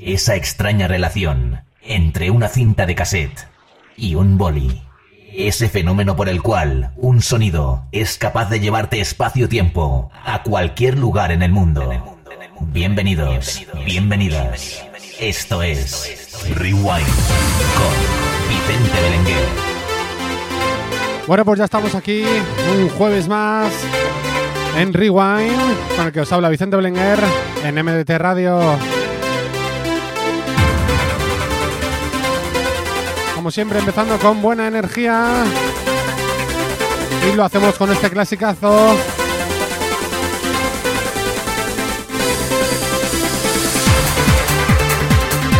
Esa extraña relación entre una cinta de cassette y un boli. Ese fenómeno por el cual un sonido es capaz de llevarte espacio-tiempo a cualquier lugar en el mundo. Bienvenidos, bienvenidas. Esto es Rewind con Vicente Belenguer. Bueno, pues ya estamos aquí un jueves más en Rewind, con el que os habla Vicente Belenguer en MDT Radio. Como siempre, empezando con buena energía. Y lo hacemos con este clasicazo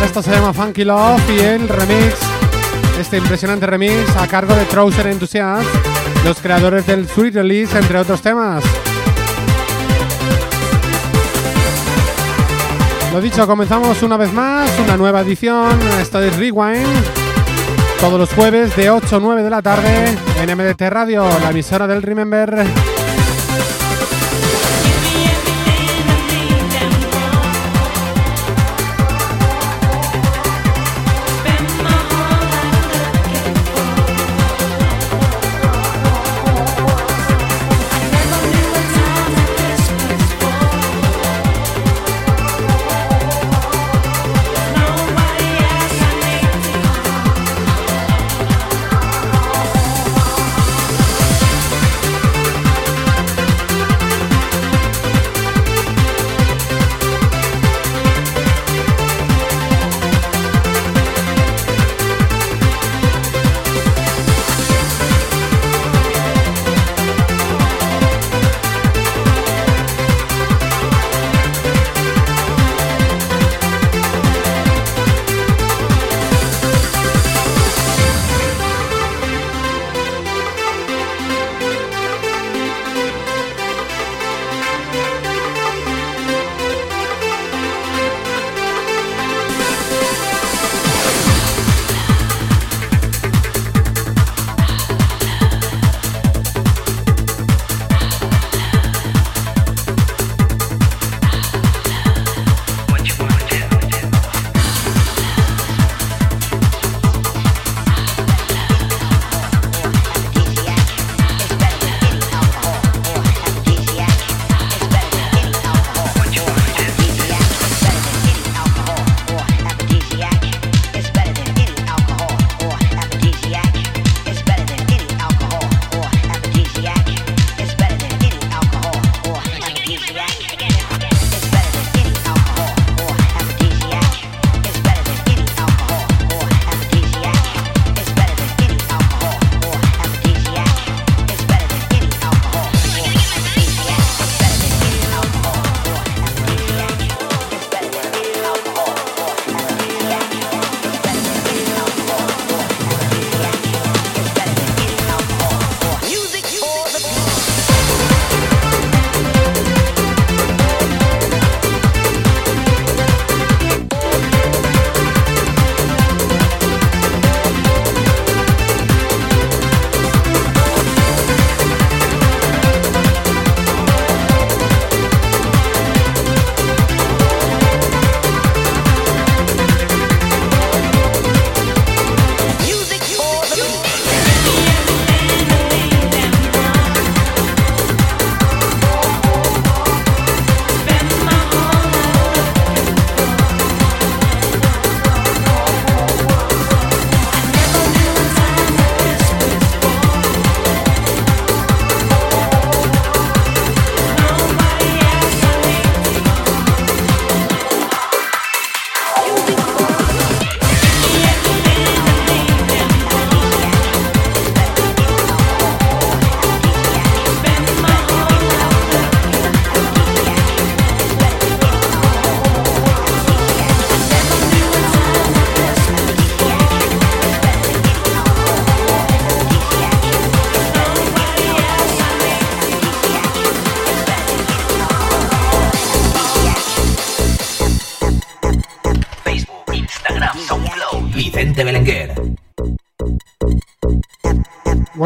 Esto se llama Funky Love y el remix, este impresionante remix a cargo de Trouser Enthusiast, los creadores del Sweet Release, entre otros temas. Lo dicho, comenzamos una vez más, una nueva edición, esto es Rewind, todos los jueves de 8 a 9 de la tarde en MDT Radio, la emisora del Remember.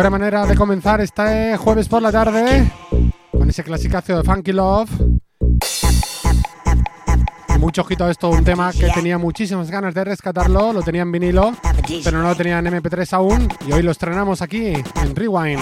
Buena manera de comenzar este jueves por la tarde con ese clasicazo de Funky Love. Mucho ojito a esto, un tema que tenía muchísimas ganas de rescatarlo, lo tenía en vinilo, pero no lo tenía en MP3 aún y hoy lo estrenamos aquí en Rewind.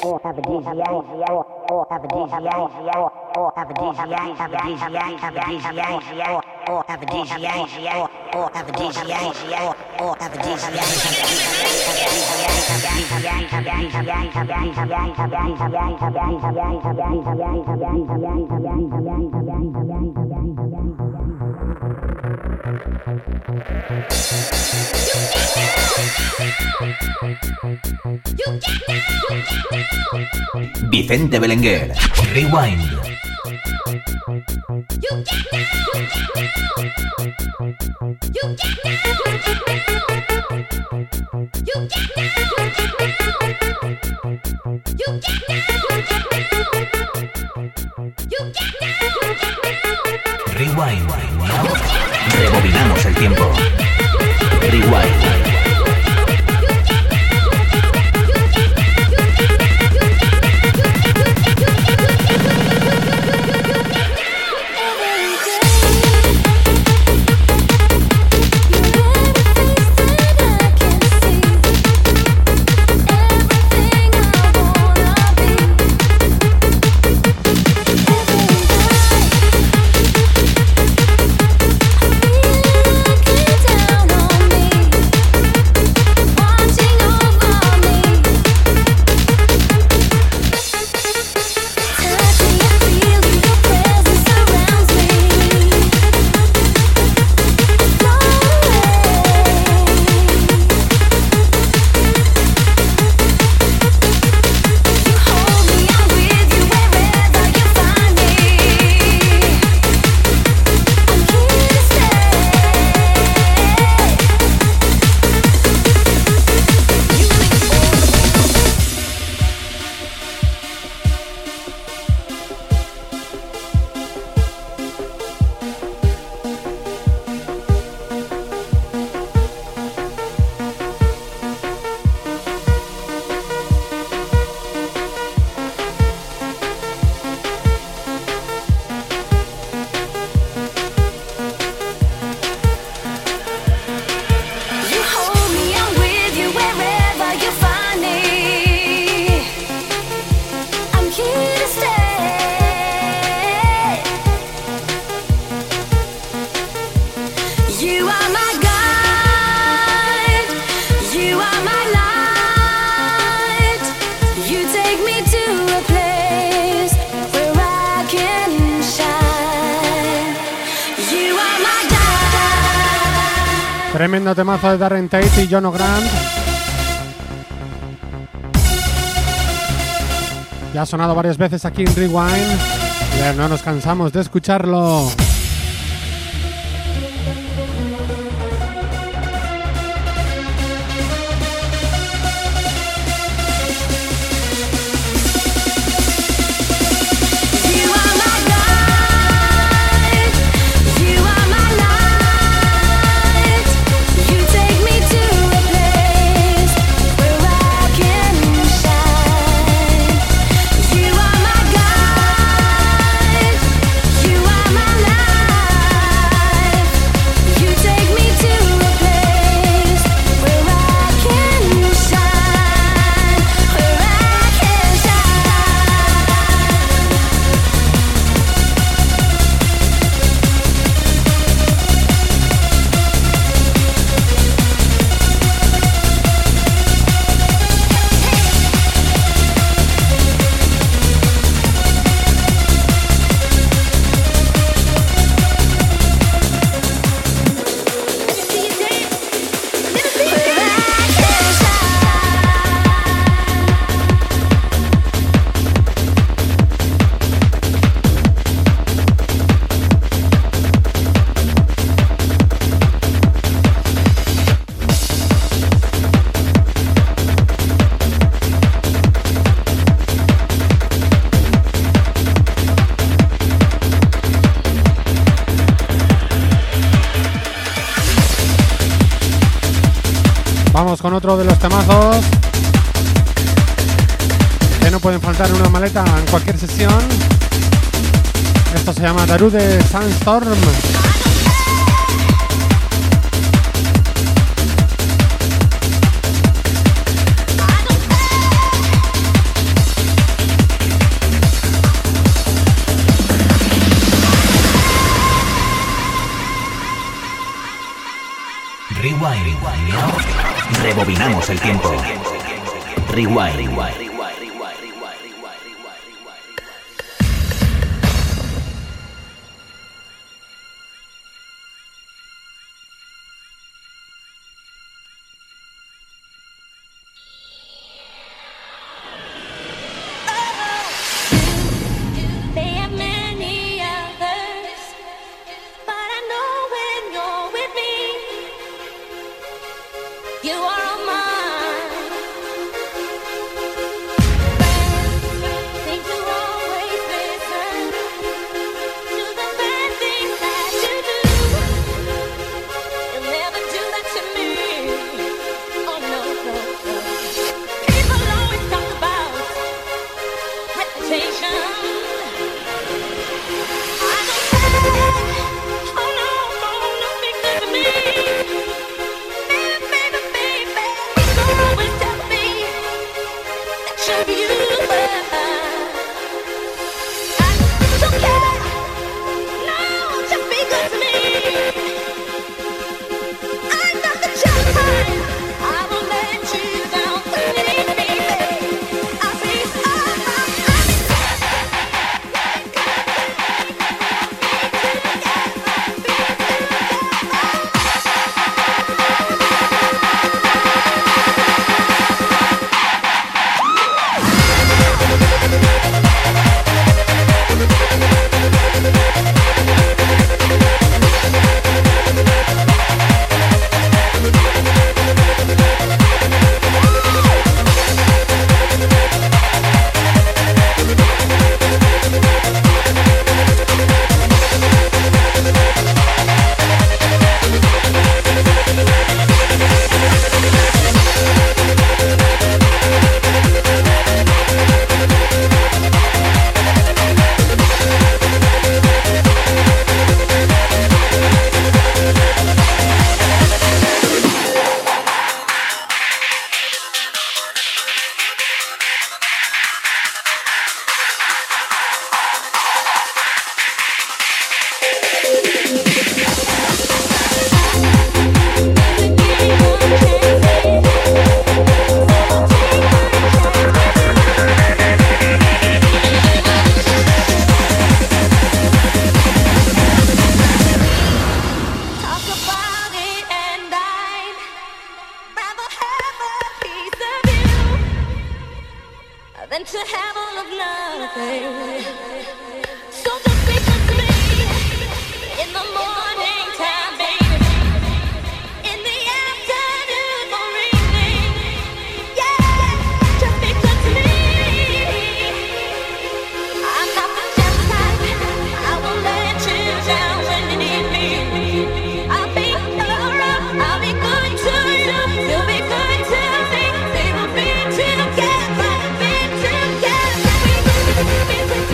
Yo! Vicente Belenguer. Rewind. Rewind. Rebobinamos Tremendo temazo de Darren Tate y John O'Grant. Ya ha sonado varias veces aquí en Rewind. Pero no nos cansamos de escucharlo. Con otro de los temazos que no pueden faltar en una maleta en cualquier sesión. Esto se llama Darude Sandstorm. Rewind. Rebobinamos el tiempo. Rewind. salvation.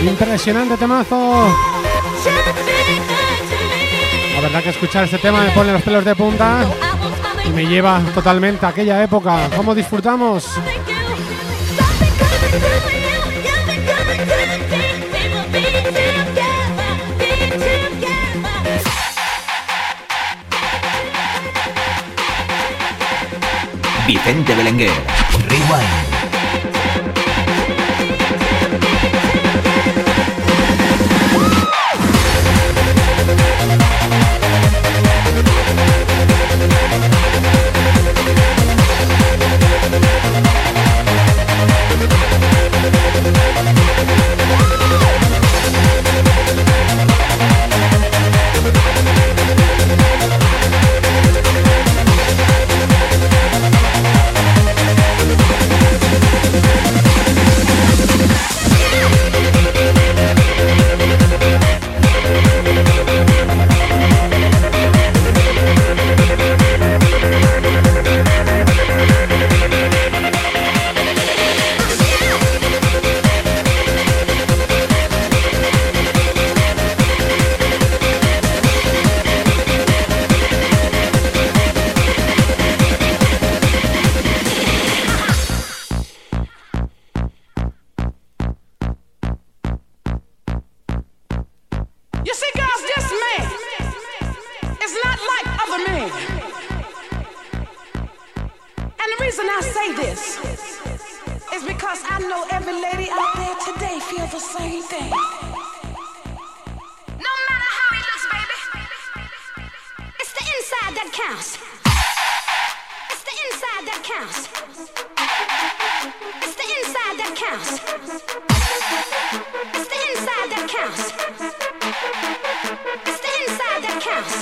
Impresionante temazo. La verdad que escuchar este tema me pone los pelos de punta y me lleva totalmente a aquella época. ¿Cómo disfrutamos? Vicente Belenguer, Rewind. Reason I say this is because I know every lady out there today feels the same thing. No matter how he looks, baby, it's the inside that counts. It's the inside that counts. It's the inside that counts. It's the inside that counts. It's the inside that counts. It's the inside that counts.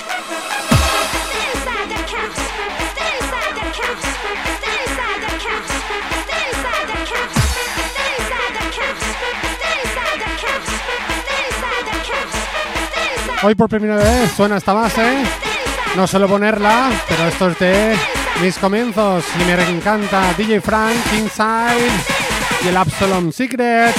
It's the inside that counts. It's the inside that counts. Hoy por primera vez suena esta base. No suelo ponerla, pero esto es de mis comienzos. Y me encanta DJ Frank, Inside y el Absalom Secret.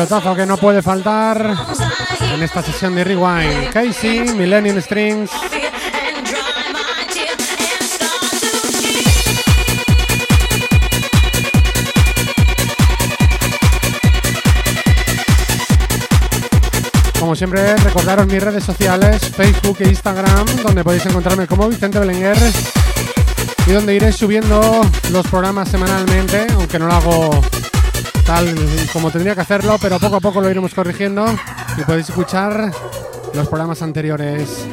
Pelotazo que no puede faltar en esta sesión de Rewind. Casey, Millennium Strings. Como siempre, recordaros mis redes sociales, Facebook e Instagram, donde podéis encontrarme como Vicente Belenguer y donde iré subiendo los programas semanalmente, aunque no lo hago como tendría que hacerlo, pero poco a poco lo iremos corrigiendo y podéis escuchar los programas anteriores.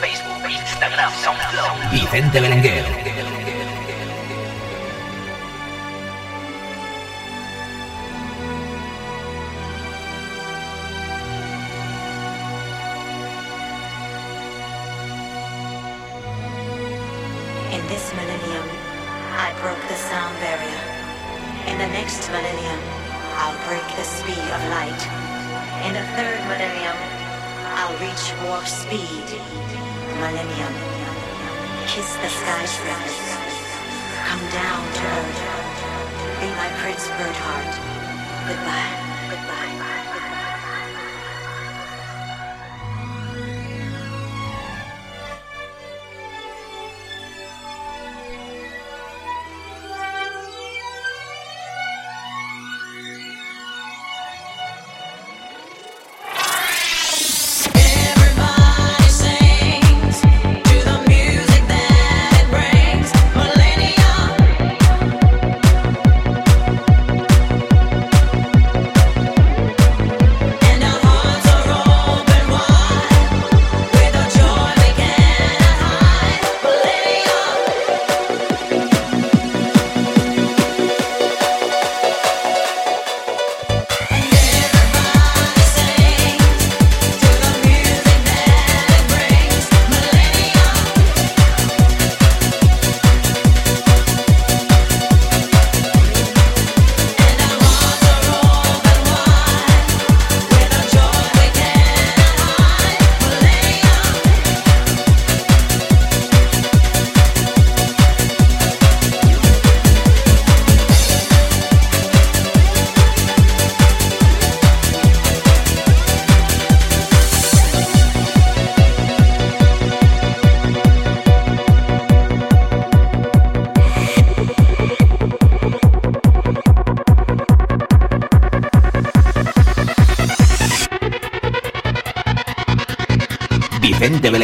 Facebook, Instagram, Vicente Berenguer. I broke the sound barrier. In the next millennium, I'll break the speed of light. In the third millennium, I'll reach warp speed. Millennium. Kiss the skyscrapers. Come down to earth. Be my Prince Birdheart. Goodbye.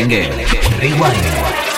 Belenguer. Rewind.